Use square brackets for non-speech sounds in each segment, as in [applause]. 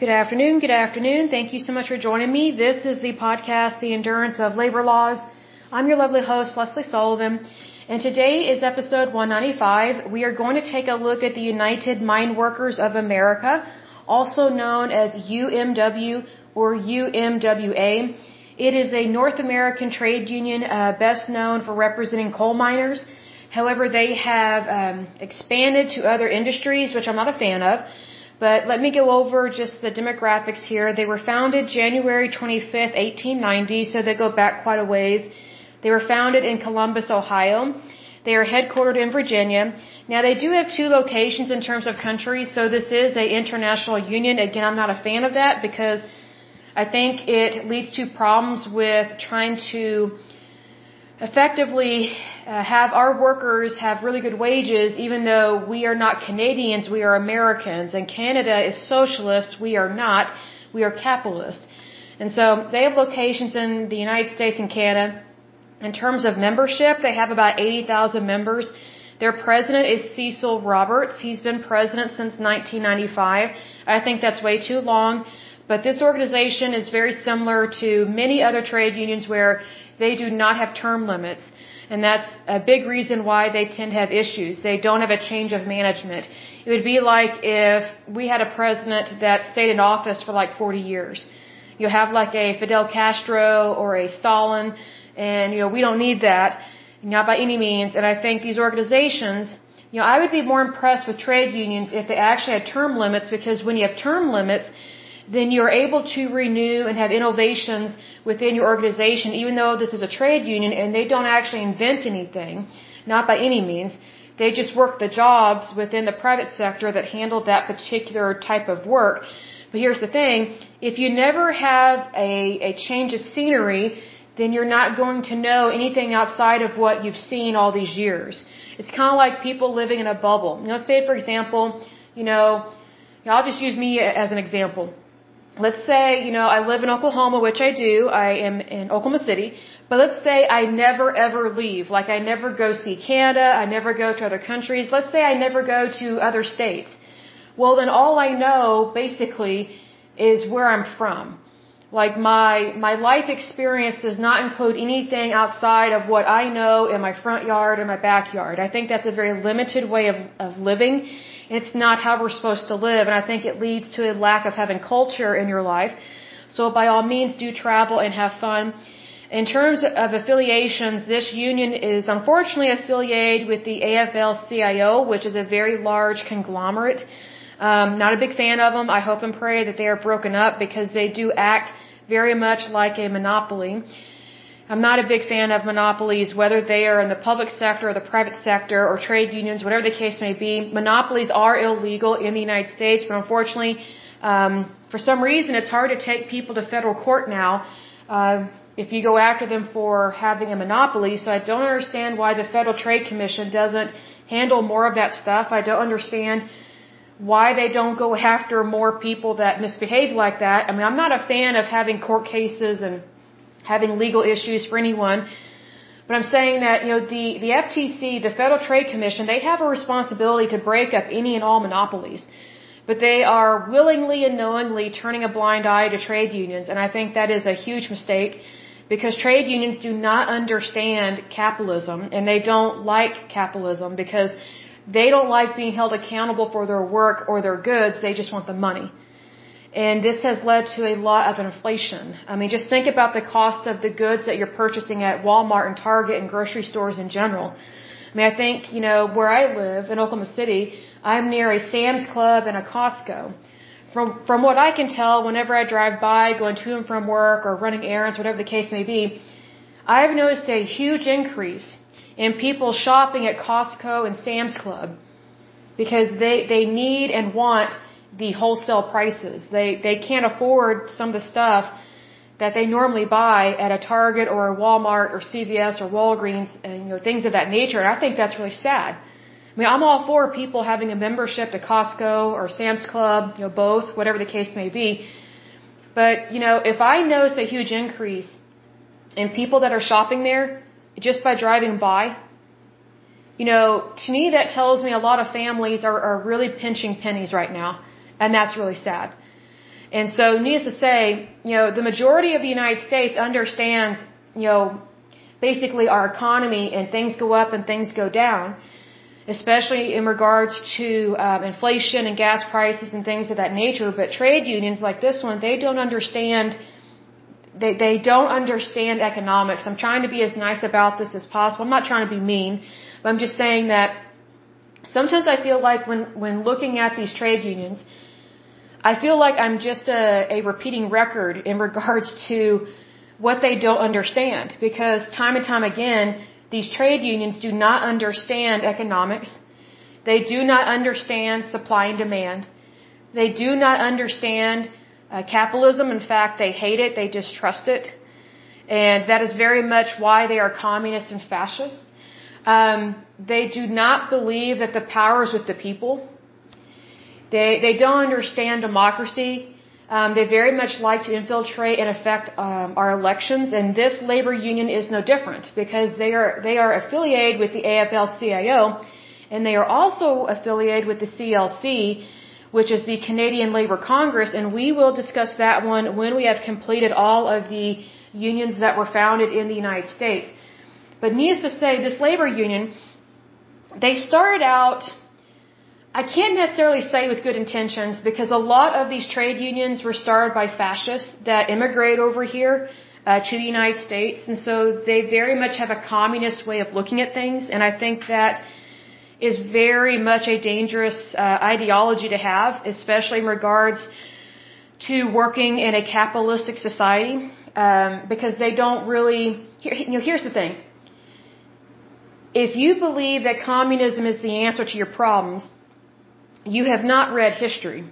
Good afternoon. Good afternoon. Thank you so much for joining me. This is the podcast, The Endurance of Labor Laws. I'm your lovely host, Lesley Sullivan. And today is episode 195. We are going to take a look at the United Mine Workers of America, also known as UMW or UMWA. It is a North American trade union uh, best known for representing coal miners. However, they have um, expanded to other industries, which I'm not a fan of. But let me go over just the demographics here. They were founded January 25th, 1890, so they go back quite a ways. They were founded in Columbus, Ohio. They are headquartered in Virginia. Now they do have two locations in terms of countries, so this is a international union. Again, I'm not a fan of that because I think it leads to problems with trying to effectively uh, have our workers have really good wages even though we are not Canadians, we are Americans and Canada is socialist, we are not, we are capitalist. And so they have locations in the United States and Canada. In terms of membership, they have about 80,000 members. Their president is Cecil Roberts. He's been president since 1995. I think that's way too long. But this organization is very similar to many other trade unions where they do not have term limits. And that's a big reason why they tend to have issues. They don't have a change of management. It would be like if we had a president that stayed in office for like 40 years. You have like a Fidel Castro or a Stalin, and you know, we don't need that, not by any means. And I think these organizations, you know, I would be more impressed with trade unions if they actually had term limits because when you have term limits, then you're able to renew and have innovations within your organization, even though this is a trade union and they don't actually invent anything, not by any means. They just work the jobs within the private sector that handle that particular type of work. But here's the thing, if you never have a, a change of scenery, then you're not going to know anything outside of what you've seen all these years. It's kind of like people living in a bubble. You know, say for example, you know, I'll just use me as an example let's say, you know, I live in Oklahoma, which I do. I am in Oklahoma City. But let's say I never ever leave. Like I never go see Canada. I never go to other countries. Let's say I never go to other states. Well, then all I know basically is where I'm from. Like my, my life experience does not include anything outside of what I know in my front yard or my backyard. I think that's a very limited way of, of living it's not how we're supposed to live, and I think it leads to a lack of having culture in your life. So by all means, do travel and have fun. In terms of affiliations, this union is unfortunately affiliated with the AFL-CIO, which is a very large conglomerate. Um, not a big fan of them. I hope and pray that they are broken up because they do act very much like a monopoly. I'm not a big fan of monopolies, whether they are in the public sector or the private sector or trade unions, whatever the case may be. Monopolies are illegal in the United States, but unfortunately, um, for some reason, it's hard to take people to federal court now uh, if you go after them for having a monopoly. So I don't understand why the Federal Trade Commission doesn't handle more of that stuff. I don't understand why they don't go [laughs] after more people that misbehave like that. I mean, I'm not a fan of having court cases and having legal issues for anyone. But I'm saying that, you know, the, the FTC, the Federal Trade Commission, they have a responsibility to break up any and all monopolies. But they are willingly and knowingly turning a blind eye to trade unions. And I think that is a huge mistake because trade unions do not understand capitalism and they don't like capitalism because they don't like being held accountable for their work or their goods. They just want the money. And this has led to a lot of inflation. I mean, just think about the cost of the goods that you're purchasing at Walmart and Target and grocery stores in general. I mean, I think, you know, where I live in Oklahoma City, I'm near a Sam's Club and a Costco. From, from what I can tell, whenever I drive by, going to and from work or running errands, whatever the case may be, I've noticed a huge increase in people shopping at Costco and Sam's Club because they, they need and want the wholesale prices. They they can't afford some of the stuff that they normally buy at a Target or a Walmart or CVS or Walgreens and you know things of that nature. And I think that's really sad. I mean, I'm all for people having a membership to Costco or Sam's Club, you know, both, whatever the case may be. But, you know, if I notice a huge increase in people that are shopping there just by driving by, you know, to me that tells me a lot of families are, are really pinching pennies right now. And that's really sad. And so, needless to say, you know, the majority of the United States understands, you know, basically our economy and things go up and things go down, especially in regards to um, inflation and gas prices and things of that nature. But trade unions like this one, they don't understand. They they don't understand economics. I'm trying to be as nice about this as possible. I'm not trying to be mean, but I'm just saying that sometimes I feel like when when looking at these trade unions I feel like I'm just a, a repeating record in regards to what they don't understand because time and time again, these trade unions do not understand economics. They do not understand supply and demand. They do not understand uh, capitalism. In fact, they hate it. They distrust it. And that is very much why they are communists and fascists. Um, they do not believe that the power is with the people. They, they don't understand democracy. Um, they very much like to infiltrate and affect um, our elections, and this labor union is no different because they are they are affiliated with the AFL-CIO, and they are also affiliated with the CLC, which is the Canadian Labor Congress, and we will discuss that one when we have completed all of the unions that were founded in the United States. But needless to say, this labor union, they started out I can't necessarily say with good intentions because a lot of these trade unions were started by fascists that immigrate over here uh, to the United States, and so they very much have a communist way of looking at things, and I think that is very much a dangerous uh, ideology to have, especially in regards to working in a capitalistic society, um, because they don't really. Here, you know, here's the thing. If you believe that communism is the answer to your problems, you have not read history.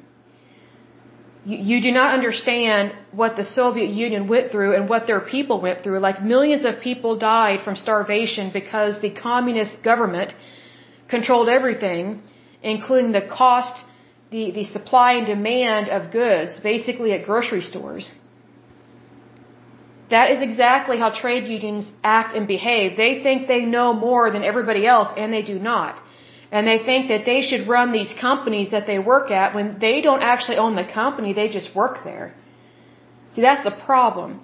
You, you do not understand what the Soviet Union went through and what their people went through. Like millions of people died from starvation because the communist government controlled everything, including the cost, the, the supply and demand of goods, basically at grocery stores. That is exactly how trade unions act and behave. They think they know more than everybody else, and they do not. And they think that they should run these companies that they work at when they don't actually own the company, they just work there. See, that's the problem.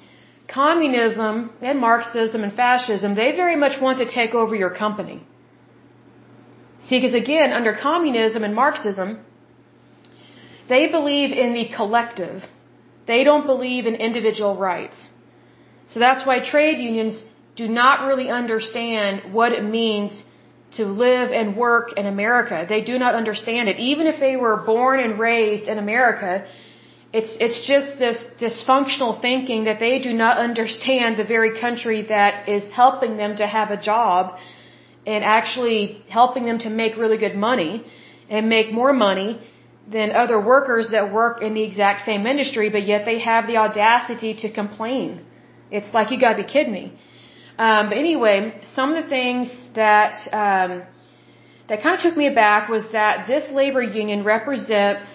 Communism and Marxism and fascism, they very much want to take over your company. See, because again, under communism and Marxism, they believe in the collective. They don't believe in individual rights. So that's why trade unions do not really understand what it means to live and work in America. They do not understand it. Even if they were born and raised in America, it's, it's just this dysfunctional thinking that they do not understand the very country that is helping them to have a job and actually helping them to make really good money and make more money than other workers that work in the exact same industry, but yet they have the audacity to complain. It's like you gotta be kidding me. Um, but anyway, some of the things that um, that kind of took me aback was that this labor union represents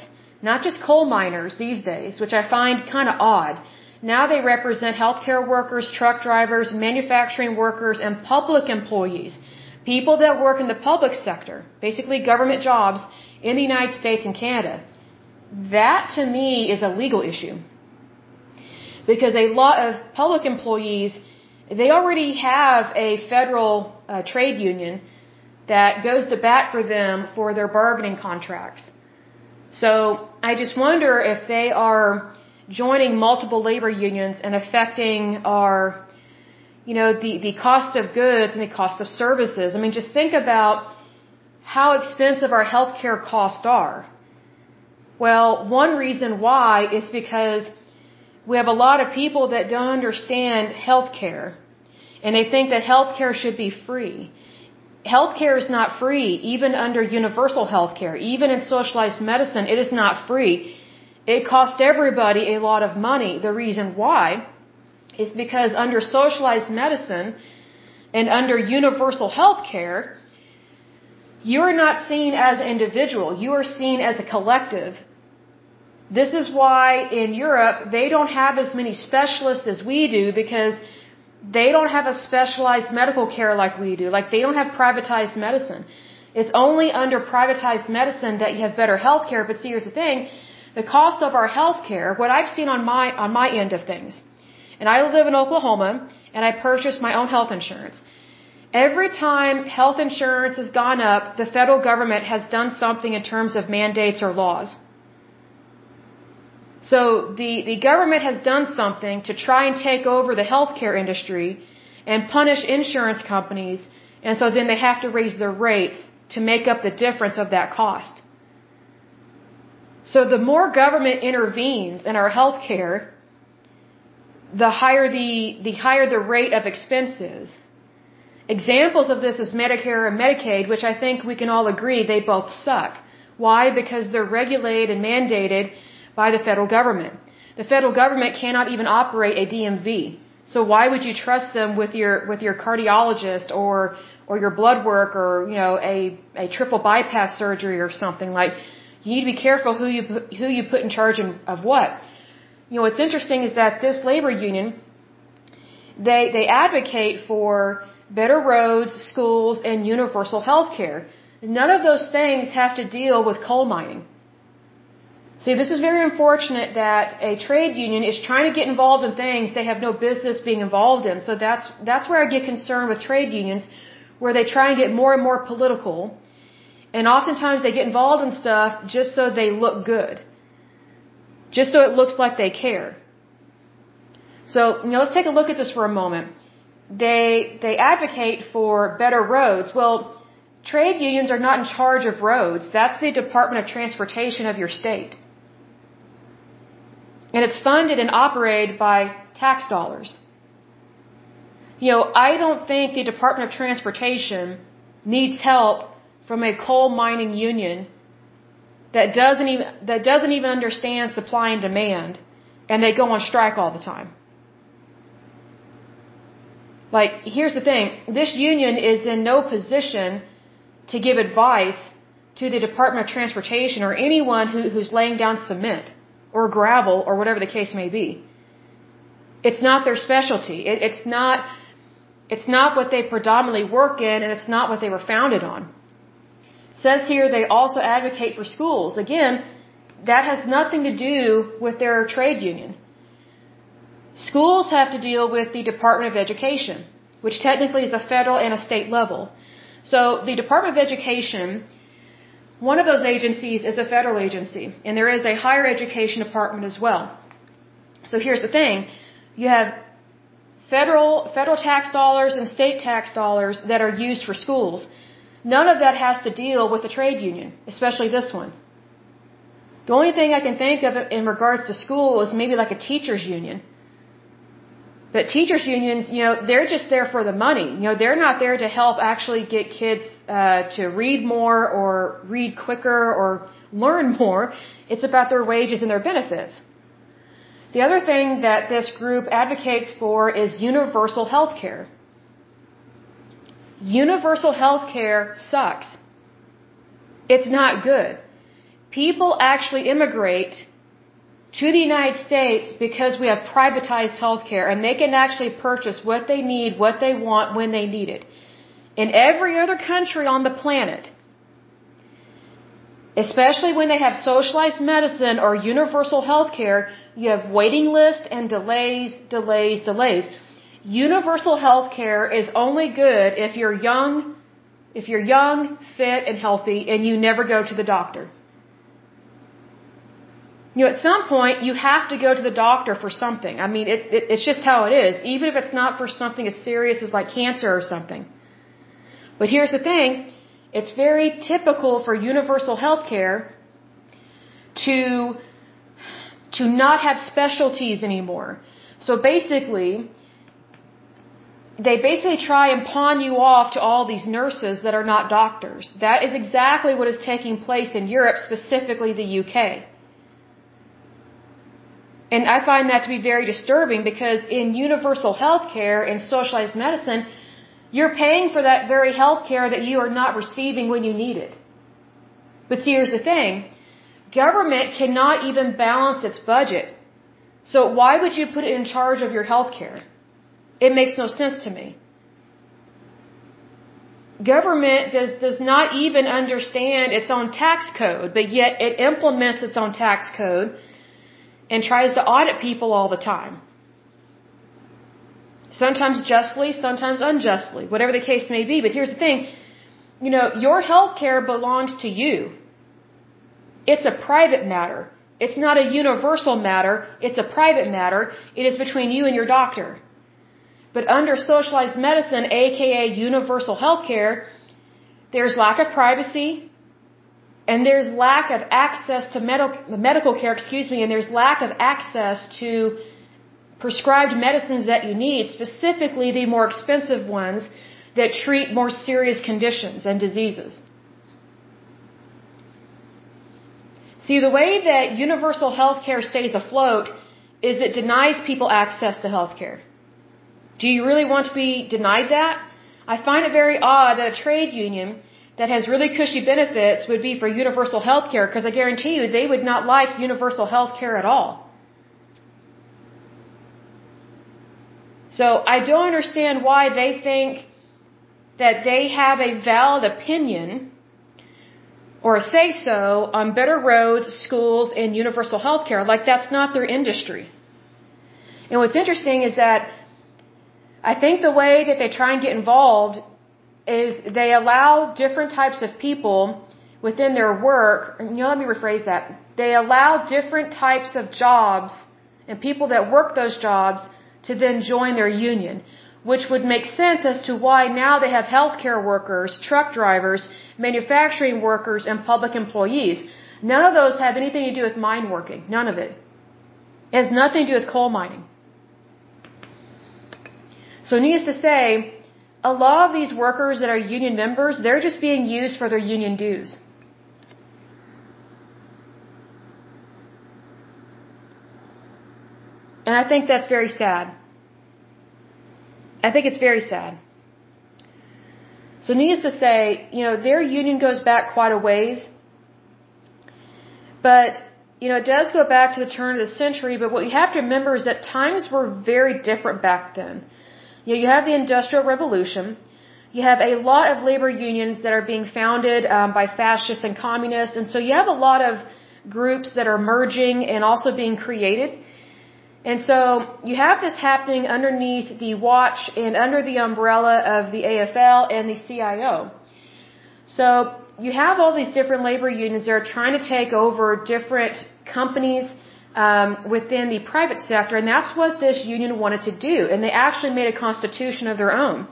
not just coal miners these days, which I find kind of odd. Now they represent healthcare workers, truck drivers, manufacturing workers, and public employees. People that work in the public sector, basically government jobs in the United States and Canada. That to me is a legal issue. Because a lot of public employees they already have a federal uh, trade union that goes to bat for them for their bargaining contracts. So I just wonder if they are joining multiple labor unions and affecting our, you know, the, the cost of goods and the cost of services. I mean, just think about how expensive our healthcare costs are. Well, one reason why is because we have a lot of people that don't understand healthcare. And they think that healthcare should be free. Healthcare is not free, even under universal healthcare. Even in socialized medicine, it is not free. It costs everybody a lot of money. The reason why is because under socialized medicine and under universal healthcare, you're not seen as an individual. You are seen as a collective. This is why in Europe, they don't have as many specialists as we do because they don't have a specialized medical care like we do. Like they don't have privatized medicine. It's only under privatized medicine that you have better health care. But see, here's the thing. the cost of our health care, what I've seen on my, on my end of things, and I live in Oklahoma, and I purchased my own health insurance. Every time health insurance has gone up, the federal government has done something in terms of mandates or laws. So the, the government has done something to try and take over the healthcare industry and punish insurance companies, and so then they have to raise their rates to make up the difference of that cost. So the more government intervenes in our healthcare, the higher the, the higher the rate of expenses. Examples of this is Medicare and Medicaid, which I think we can all agree they both suck. Why? Because they're regulated and mandated by the federal government. The federal government cannot even operate a DMV. So why would you trust them with your with your cardiologist or or your blood work or you know a a triple bypass surgery or something like you need to be careful who you who you put in charge of what. You know what's interesting is that this labor union they they advocate for better roads, schools and universal health care. None of those things have to deal with coal mining. See, this is very unfortunate that a trade union is trying to get involved in things they have no business being involved in. So that's that's where I get concerned with trade unions, where they try and get more and more political, and oftentimes they get involved in stuff just so they look good, just so it looks like they care. So you know, let's take a look at this for a moment. They they advocate for better roads. Well, trade unions are not in charge of roads. That's the Department of Transportation of your state. And it's funded and operated by tax dollars. You know, I don't think the Department of Transportation needs help from a coal mining union that doesn't even that doesn't even understand supply and demand and they go on strike all the time. Like here's the thing, this union is in no position to give advice to the Department of Transportation or anyone who, who's laying down cement or gravel or whatever the case may be. It's not their specialty. It, it's not, it's not what they predominantly work in and it's not what they were founded on. It says here they also advocate for schools. Again, that has nothing to do with their trade union. Schools have to deal with the Department of Education, which technically is a federal and a state level. So the Department of Education one of those agencies is a federal agency, and there is a higher education department as well. So here's the thing. You have federal, federal tax dollars and state tax dollars that are used for schools. None of that has to deal with the trade union, especially this one. The only thing I can think of in regards to school is maybe like a teacher's union. But teachers unions, you know, they're just there for the money. You know, they're not there to help actually get kids uh, to read more or read quicker or learn [laughs] more. It's about their wages and their benefits. The other thing that this group advocates for is universal health care. Universal health care sucks. It's not good. People actually immigrate to the United States because we have privatized healthcare and they can actually purchase what they need, what they want, when they need it. In every other country on the planet, especially when they have socialized medicine or universal healthcare, you have waiting lists and delays, delays, delays. Universal healthcare is only good if you're young, if you're young, fit, and healthy, and you never go to the doctor. You know, at some point, you have to go to the doctor for something. I mean, it, it, it's just how it is, even if it's not for something as serious as like cancer or something. But here's the thing it's very typical for universal health care to, to not have specialties anymore. So basically, they basically try and pawn you off to all these nurses that are not doctors. That is exactly what is taking place in Europe, specifically the UK. And I find that to be very disturbing because in universal health care and socialized medicine, you're paying for that very health care that you are not receiving when you need it. But see, here's the thing. Government cannot even balance its budget. So why would you put it in charge of your health care? It makes no sense to me. government does, does not even understand its own tax code, but yet it implements its own tax code and tries to audit people all the time. Sometimes justly, sometimes unjustly, whatever the case may be. But here's the thing, you know, your health care belongs to you. It's a private matter. It's not a universal matter. It's a private matter. It is between you and your doctor. But under socialized medicine, aka universal health care, there's lack of privacy, and there's lack of access to medical, medical care, excuse me, and there's lack of access to prescribed medicines that you need, specifically the more expensive ones that treat more serious conditions and diseases. See, the way that universal health care stays afloat is it denies people access to health care. Do you really want to be denied that? I find it very odd that a trade union that has really cushy benefits would be for universal health care because I guarantee you they would not like universal health care at all. So I don't understand why they think that they have a valid opinion or a say so on better roads, schools, and universal health care. Like that's not their industry. And what's interesting is that I think the way that they try and get involved is they allow different types of people within their work, you know, let me rephrase that. They allow different types of jobs and people that work those jobs to then join their union, which would make sense as to why now they have healthcare workers, truck drivers, manufacturing workers, and public employees. None of those have anything to do with mine working. None of it. It has nothing to do with coal mining. So needless to say, a lot of these workers that are union members, they're just being used for their union dues. And I think that's very sad. I think it's very sad. So needless to say, you know, their union goes back quite a ways. But, you know, it does go back to the turn of the century, but what you have to remember is that times were very different back then. You know, you have the Industrial Revolution. You have a lot of labor unions that are being founded um, by fascists and communists, and so you have a lot of groups that are merging and also being created. And so you have this happening underneath the watch and under the umbrella of the AFL and the CIO. So you have all these different labor unions that are trying to take over different companies um, within the private sector, and that's what this union wanted to do. And they actually made a constitution of their own.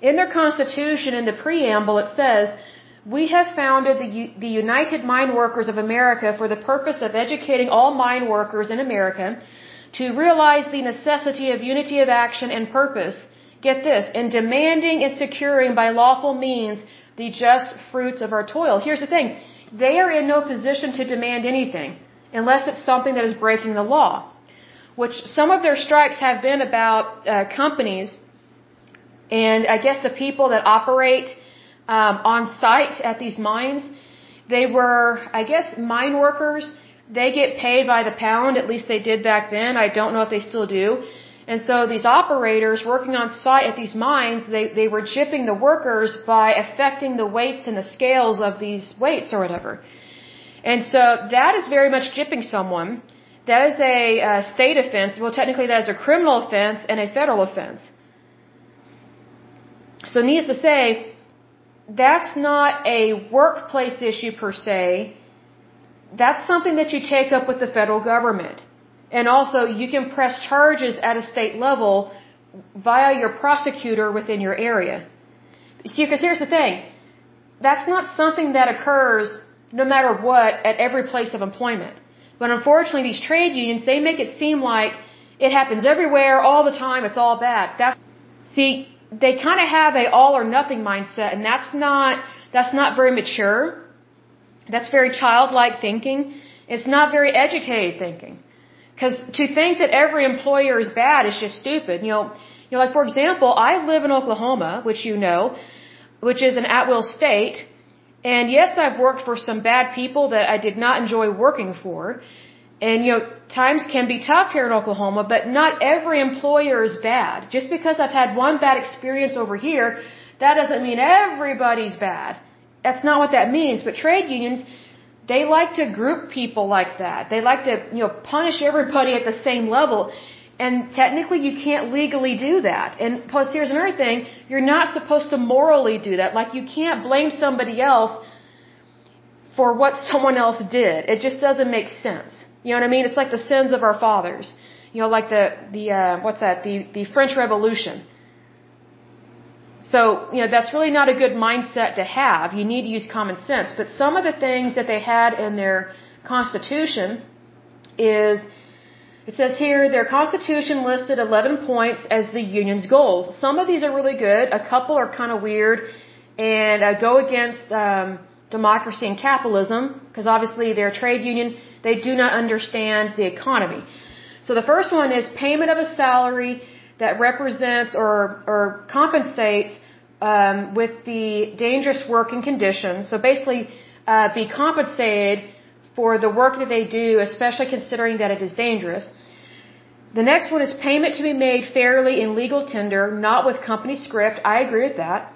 In their constitution, in the preamble, it says, "We have founded the, U- the United Mine Workers of America for the purpose of educating all mine workers in America." to realize the necessity of unity of action and purpose, get this, in demanding and securing by lawful means the just fruits of our toil. Here's the thing. They are in no position to demand anything unless it's something that is breaking the law. Which some of their strikes have been about uh, companies and I guess the people that operate um, on site at these mines. They were, I guess, mine workers they get paid by the pound, at least they did back then. I don't know if they still do. And so these operators working on site at these mines, they, they were gypping the workers by affecting the weights and the scales of these weights or whatever. And so that is very much gypping someone. That is a uh, state offense. Well, technically that is a criminal offense and a federal offense. So needless to say, that's not a workplace issue per se that's something that you take up with the federal government. And also, you can press charges at a state level via your prosecutor within your area. See, because here's the thing. That's not something that occurs no matter what at every place of employment. But unfortunately, these trade unions, they make it seem like it happens everywhere, all the time, it's all bad. That's, see, they kind of have a all or nothing mindset, and that's not, that's not very mature. That's very childlike thinking. It's not very educated thinking. Because to think that every employer is bad is just stupid. You know, you know, like for example, I live in Oklahoma, which you know, which is an at-will state. And yes, I've worked for some bad people that I did not enjoy working for. And you know, times can be tough here in Oklahoma, but not every employer is bad. Just because I've had one bad experience over here that doesn't mean everybody's bad. That's not what that means. But trade unions, they like to group people like that. They like to, you know, punish everybody at the same level. And technically you can't legally do that. And plus here's another thing, you're not supposed to morally do that. Like you can't blame somebody else for what someone else did. It just doesn't make sense. You know what I mean? It's like the sins of our fathers. You know, like the, the, uh, what's that? The, the French Revolution. So, you know, that's really not a good mindset to have. You need to use common sense. But some of the things that they had in their constitution is, it says here, their constitution listed 11 points as the union's goals. Some of these are really good. A couple are kind of weird and uh, go against um, democracy and capitalism because obviously they're a trade union. They do not understand the economy. So the first one is payment of a salary that represents or, or compensates um, with the dangerous working conditions. So basically, uh, be compensated for the work that they do, especially considering that it is dangerous. The next one is payment to be made fairly in legal tender, not with company script. I agree with that.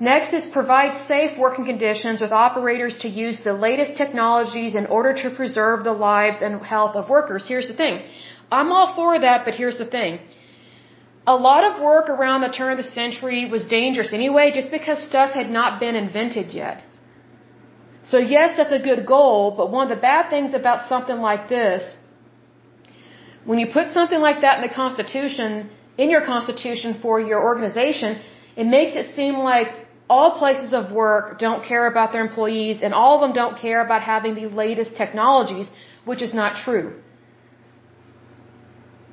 Next is provide safe working conditions with operators to use the latest technologies in order to preserve the lives and health of workers. Here's the thing. I'm all for that, but here's the thing. A lot of work around the turn of the century was dangerous anyway, just because stuff had not been invented yet. So yes, that's a good goal, but one of the bad things about something like this, when you put something like that in the Constitution, in your Constitution for your organization, it makes it seem like all places of work don't care about their employees and all of them don't care about having the latest technologies, which is not true.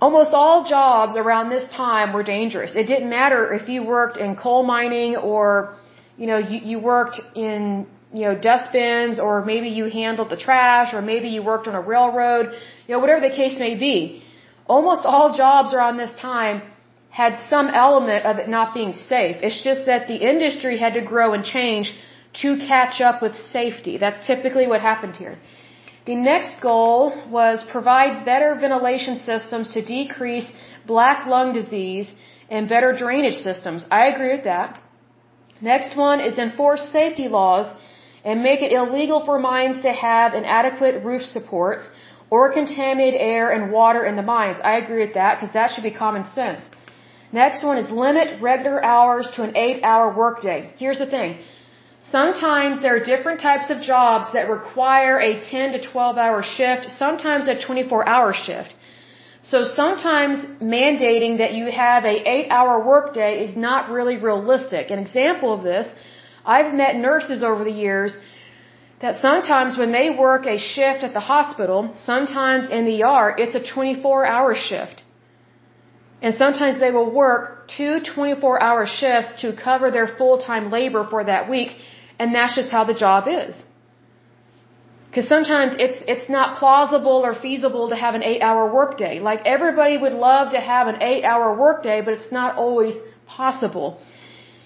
Almost all jobs around this time were dangerous. It didn't matter if you worked in coal mining or, you know, you, you worked in, you know, dustbins or maybe you handled the trash or maybe you worked on a railroad, you know, whatever the case may be. Almost all jobs around this time had some element of it not being safe. It's just that the industry had to grow and change to catch up with safety. That's typically what happened here. The next goal was provide better ventilation systems to decrease black lung disease and better drainage systems. I agree with that. Next one is enforce safety laws and make it illegal for mines to have inadequate roof supports or contaminated air and water in the mines. I agree with that because that should be common sense. Next one is limit regular hours to an eight hour workday. Here's the thing. Sometimes there are different types of jobs that require a 10 to 12 hour shift, sometimes a 24 hour shift. So sometimes mandating that you have a 8 hour workday is not really realistic. An example of this, I've met nurses over the years that sometimes when they work a shift at the hospital, sometimes in the ER, it's a 24 hour shift. And sometimes they will work two 24 hour shifts to cover their full time labor for that week. And that's just how the job is. Because sometimes it's, it's not plausible or feasible to have an eight hour workday. Like everybody would love to have an eight hour workday, but it's not always possible.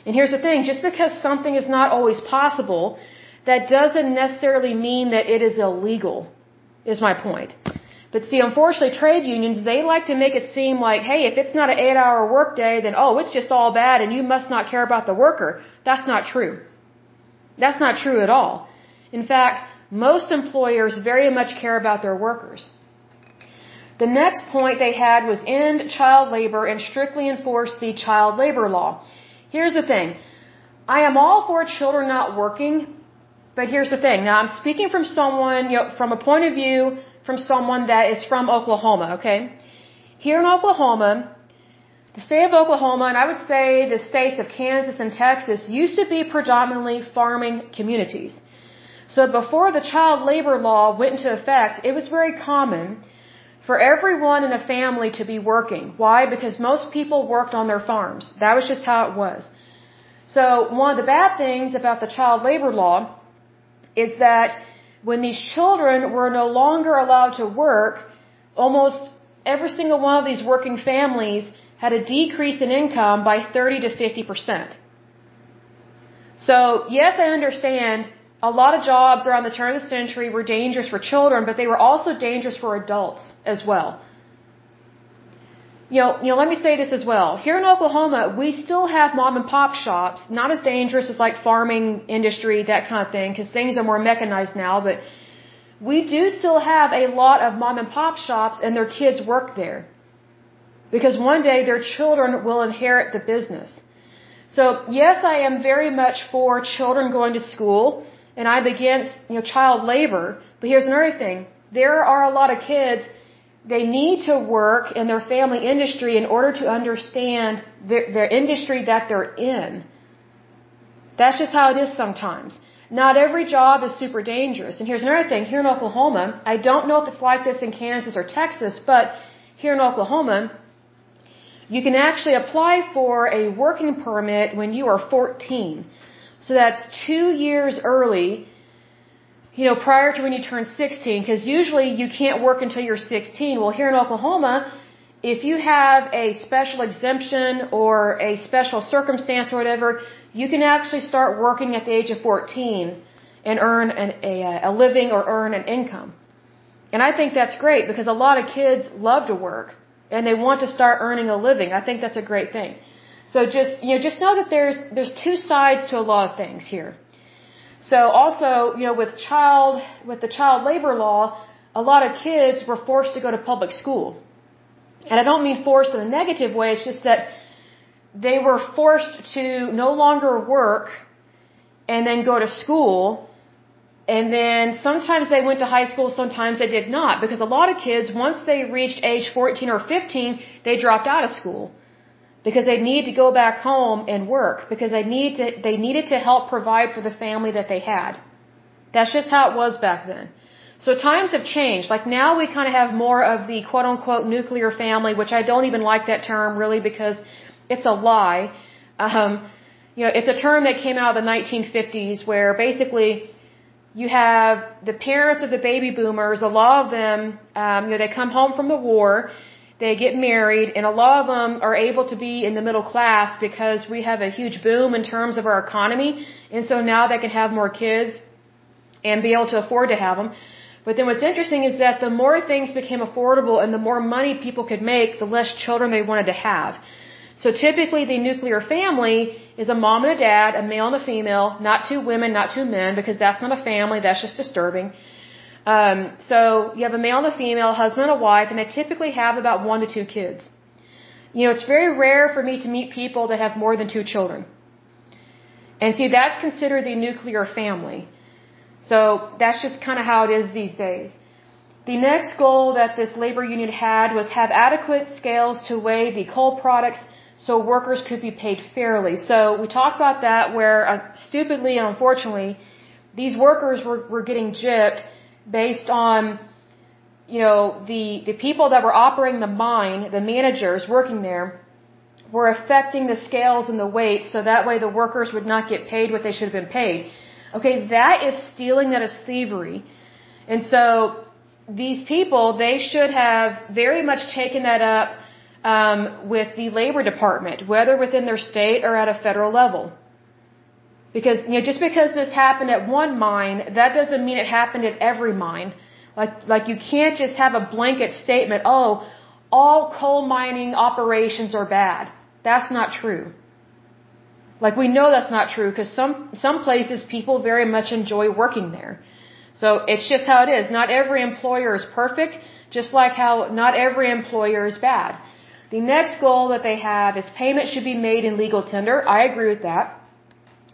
And here's the thing, just because something is not always possible, that doesn't necessarily mean that it is illegal, is my point. But see, unfortunately, trade unions, they like to make it seem like, hey, if it's not an eight hour workday, then oh, it's just all bad and you must not care about the worker. That's not true. That's not true at all. In fact, most employers very much care about their workers. The next point they had was end child labor and strictly enforce the child labor law. Here's the thing. I am all for children not working, but here's the thing. Now I'm speaking from someone, you know, from a point of view from someone that is from Oklahoma, okay? Here in Oklahoma, the state of Oklahoma, and I would say the states of Kansas and Texas, used to be predominantly farming communities. So before the child labor law went into effect, it was very common for everyone in a family to be working. Why? Because most people worked on their farms. That was just how it was. So one of the bad things about the child labor law is that when these children were no longer allowed to work, almost every single one of these working families had a decrease in income by 30 to 50%. So, yes, I understand a lot of jobs around the turn of the century were dangerous for children, but they were also dangerous for adults as well. you know, you know, let me say this as well. Here in Oklahoma, we still have mom and pop shops, not as dangerous as like farming industry, that kind of thing, because things are more mechanized now, but we do still have a lot of mom and pop shops and their kids work there. Because one day their children will inherit the business. So yes, I am very much for children going to school and I'm against, you know, child labor. But here's another thing. There are a lot of kids they need to work in their family industry in order to understand their, their industry that they're in. That's just how it is sometimes. Not every job is super dangerous. And here's another thing. Here in Oklahoma, I don't know if it's like this in Kansas or Texas, but here in Oklahoma, you can actually apply for a working permit when you are 14. So that's two years early you know, prior to when you turn 16, because usually you can't work until you're 16. Well, here in Oklahoma, if you have a special exemption or a special circumstance or whatever, you can actually start working at the age of 14 and earn an, a, a living or earn an income. And I think that's great because a lot of kids love to work and they want to start earning a living. I think that's a great thing. So just, you know, just know that there's, there's two sides to a lot of things here. So also, you know, with child, with the child labor law, a lot of kids were forced to go to public school. And I don't mean forced in a negative way, it's just that they were forced to no longer work and then go to school. And then sometimes they went to high school, sometimes they did not. Because a lot of kids, once they reached age 14 or 15, they dropped out of school because they need to go back home and work because they need to they needed to help provide for the family that they had. That's just how it was back then. So times have changed. Like now we kind of have more of the quote unquote nuclear family, which I don't even like that term really because it's a lie. Um, you know, it's a term that came out of the 1950s where basically you have the parents of the baby boomers, a lot of them, um, you know, they come home from the war they get married, and a lot of them are able to be in the middle class because we have a huge boom in terms of our economy, and so now they can have more kids and be able to afford to have them. But then what's interesting is that the more things became affordable and the more money people could make, the less children they wanted to have. So typically the nuclear family is a mom and a dad, a male and a female, not two women, not two men, because that's not a family, that's just disturbing. Um, so you have a male and a female, husband and a wife, and they typically have about one to two kids. You know, it's very rare for me to meet people that have more than two children. And see, that's considered the nuclear family. So that's just kind of how it is these days. The next goal that this labor union had was have adequate scales to weigh the coal products so workers could be paid fairly. So we talked about that where uh, stupidly and unfortunately, these workers were, were getting gypped based on you know the the people that were operating the mine, the managers working there, were affecting the scales and the weight, so that way the workers would not get paid what they should have been paid. Okay, that is stealing. That is thievery, and so these people they should have very much taken that up um, with the labor department, whether within their state or at a federal level. Because, you know, just because this happened at one mine, that doesn't mean it happened at every mine. Like, like you can't just have a blanket statement, oh, all coal mining operations are bad. That's not true. Like we know that's not true because some, some places people very much enjoy working there. So it's just how it is. Not every employer is perfect, just like how not every employer is bad. The next goal that they have is payment should be made in legal tender. I agree with that.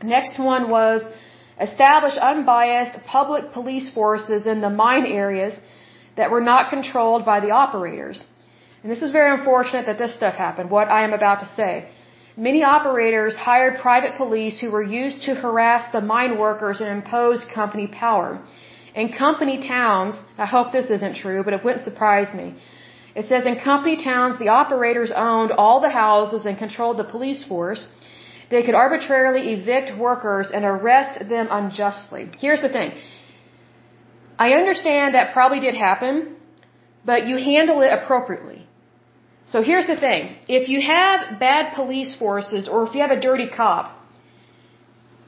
Next one was establish unbiased public police forces in the mine areas that were not controlled by the operators. And this is very unfortunate that this stuff happened, what I am about to say. Many operators hired private police who were used to harass the mine workers and impose company power. In company towns, I hope this isn't true, but it wouldn't surprise me. It says in company towns, the operators owned all the houses and controlled the police force. They could arbitrarily evict workers and arrest them unjustly. Here's the thing. I understand that probably did happen, but you handle it appropriately. So here's the thing. If you have bad police forces or if you have a dirty cop,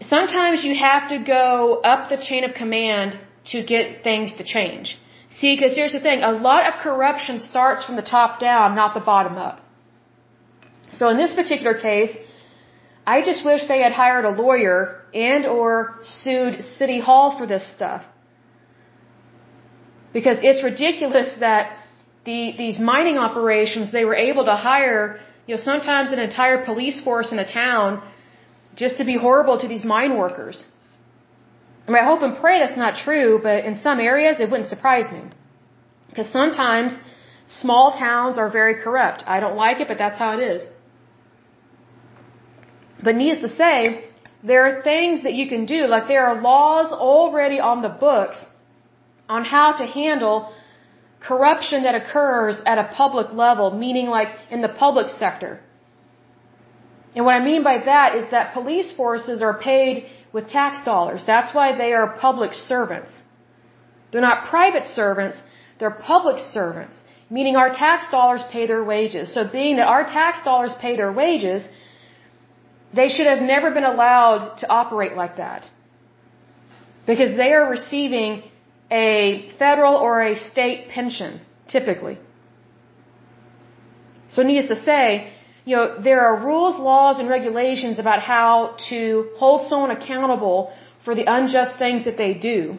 sometimes you have to go up the chain of command to get things to change. See, because here's the thing. A lot of corruption starts from the top down, not the bottom up. So in this particular case, I just wish they had hired a lawyer and or sued City Hall for this stuff. Because it's ridiculous that the, these mining operations, they were able to hire, you know, sometimes an entire police force in a town just to be horrible to these mine workers. I mean, I hope and pray that's not true, but in some areas it wouldn't surprise me. Because sometimes small towns are very corrupt. I don't like it, but that's how it is. But needless to say, there are things that you can do, like there are laws already on the books on how to handle corruption that occurs at a public level, meaning like in the public sector. And what I mean by that is that police forces are paid with tax dollars. That's why they are public servants. They're not private servants, they're public servants, meaning our tax dollars pay their wages. So being that our tax dollars pay their wages, they should have never been allowed to operate like that. Because they are receiving a federal or a state pension, typically. So needless to say, you know, there are rules, laws, and regulations about how to hold someone accountable for the unjust things that they do,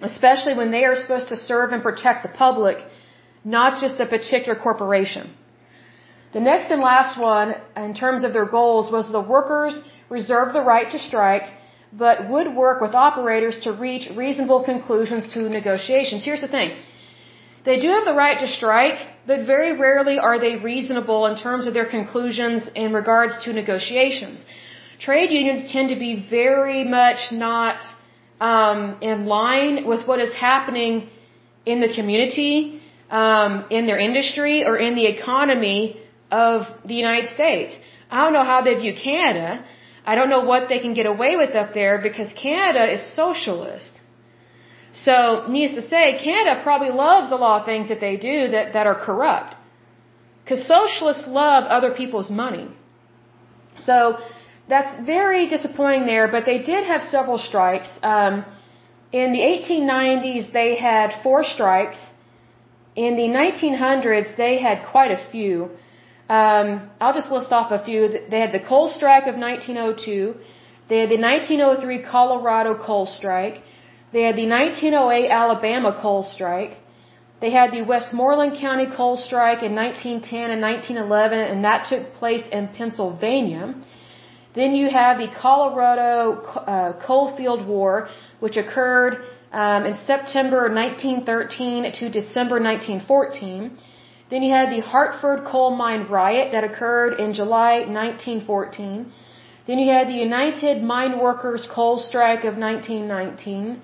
especially when they are supposed to serve and protect the public, not just a particular corporation. The next and last one, in terms of their goals, was the workers reserve the right to strike, but would work with operators to reach reasonable conclusions to negotiations. Here's the thing. They do have the right to strike, but very rarely are they reasonable in terms of their conclusions in regards to negotiations. Trade unions tend to be very much not um, in line with what is happening in the community, um, in their industry, or in the economy of the United States. I don't know how they view Canada. I don't know what they can get away with up there because Canada is socialist. So, needless to say, Canada probably loves a lot of things that they do that, that are corrupt. Because socialists love other people's money. So, that's very disappointing there, but they did have several strikes. Um, in the 1890s, they had four strikes. In the 1900s, they had quite a few. Um, I'll just list off a few. They had the coal strike of 1902. They had the 1903 Colorado coal strike. They had the 1908 Alabama coal strike. They had the Westmoreland County coal strike in 1910 and 1911, and that took place in Pennsylvania. Then you have the Colorado uh, Coal Field War, which occurred um, in September 1913 to December 1914. Then you had the Hartford Coal Mine Riot that occurred in July 1914. Then you had the United Mine Workers Coal Strike of 1919.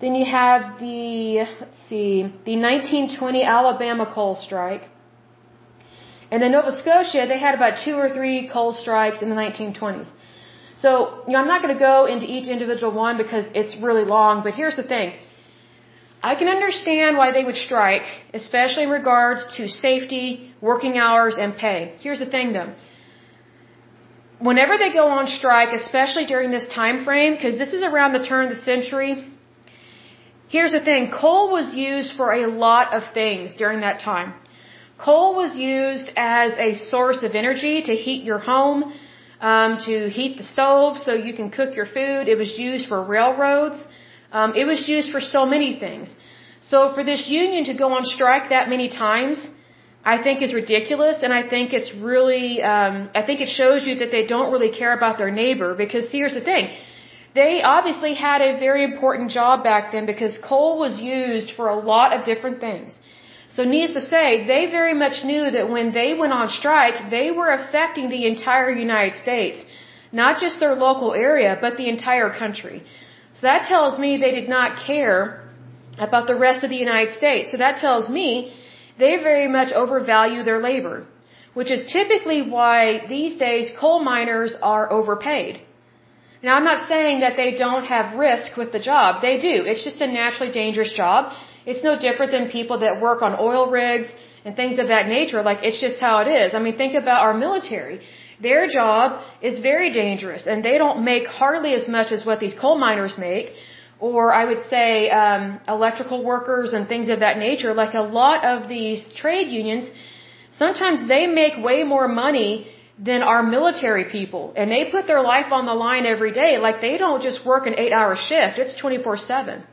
Then you have the, let's see, the 1920 Alabama coal strike. And then Nova Scotia, they had about two or three coal strikes in the 1920s. So, you know, I'm not going to go into each individual one because it's really long, but here's the thing. I can understand why they would strike, especially in regards to safety, working hours, and pay. Here's the thing though. Whenever they go on strike, especially during this time frame, because this is around the turn of the century, Here's the thing coal was used for a lot of things during that time. Coal was used as a source of energy to heat your home, um, to heat the stove so you can cook your food. It was used for railroads. Um, it was used for so many things. So for this union to go on strike that many times, I think is ridiculous, and I think it's really, um, I think it shows you that they don't really care about their neighbor. Because here's the thing: they obviously had a very important job back then because coal was used for a lot of different things. So needless to say, they very much knew that when they went on strike, they were affecting the entire United States. Not just their local area, but the entire country. So that tells me they did not care about the rest of the United States. So that tells me they very much overvalue their labor, which is typically why these days coal miners are overpaid. Now, I'm not saying that they don't have risk with the job. They do. It's just a naturally dangerous job. It's no different than people that work on oil rigs and things of that nature. Like, it's just how it is. I mean, think about our military. Their job is very dangerous, and they don't make hardly as much as what these coal miners make, or I would say um, electrical workers and things of that nature. Like, a lot of these trade unions Sometimes they make way more money than our military people and they put their life on the line every day. Like they don't just work an eight hour shift. It's 24 seven.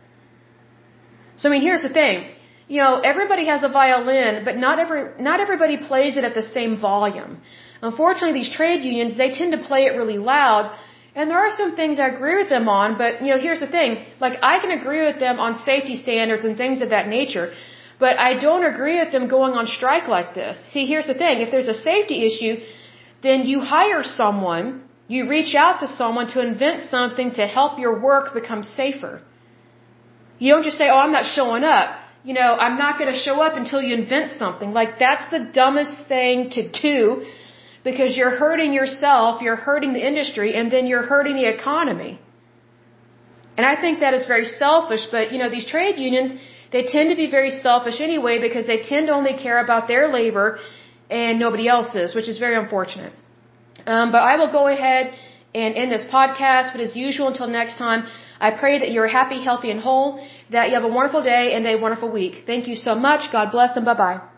So I mean, here's the thing. You know, everybody has a violin, but not every, not everybody plays it at the same volume. Unfortunately, these trade unions, they tend to play it really loud. And there are some things I agree with them on, but you know, here's the thing. Like I can agree with them on safety standards and things of that nature. But I don't agree with them going on strike like this. See, here's the thing. If there's a safety issue, then you hire someone, you reach out to someone to invent something to help your work become safer. You don't just say, oh, I'm not showing up. You know, I'm not going to show up until you invent something. Like, that's the dumbest thing to do because you're hurting yourself, you're hurting the industry, and then you're hurting the economy. And I think that is very selfish, but, you know, these trade unions, they tend to be very selfish anyway because they tend to only care about their labor and nobody else's, which is very unfortunate. Um, but I will go ahead and end this podcast. But as usual, until next time, I pray that you're happy, healthy, and whole, that you have a wonderful day and a wonderful week. Thank you so much. God bless and bye bye.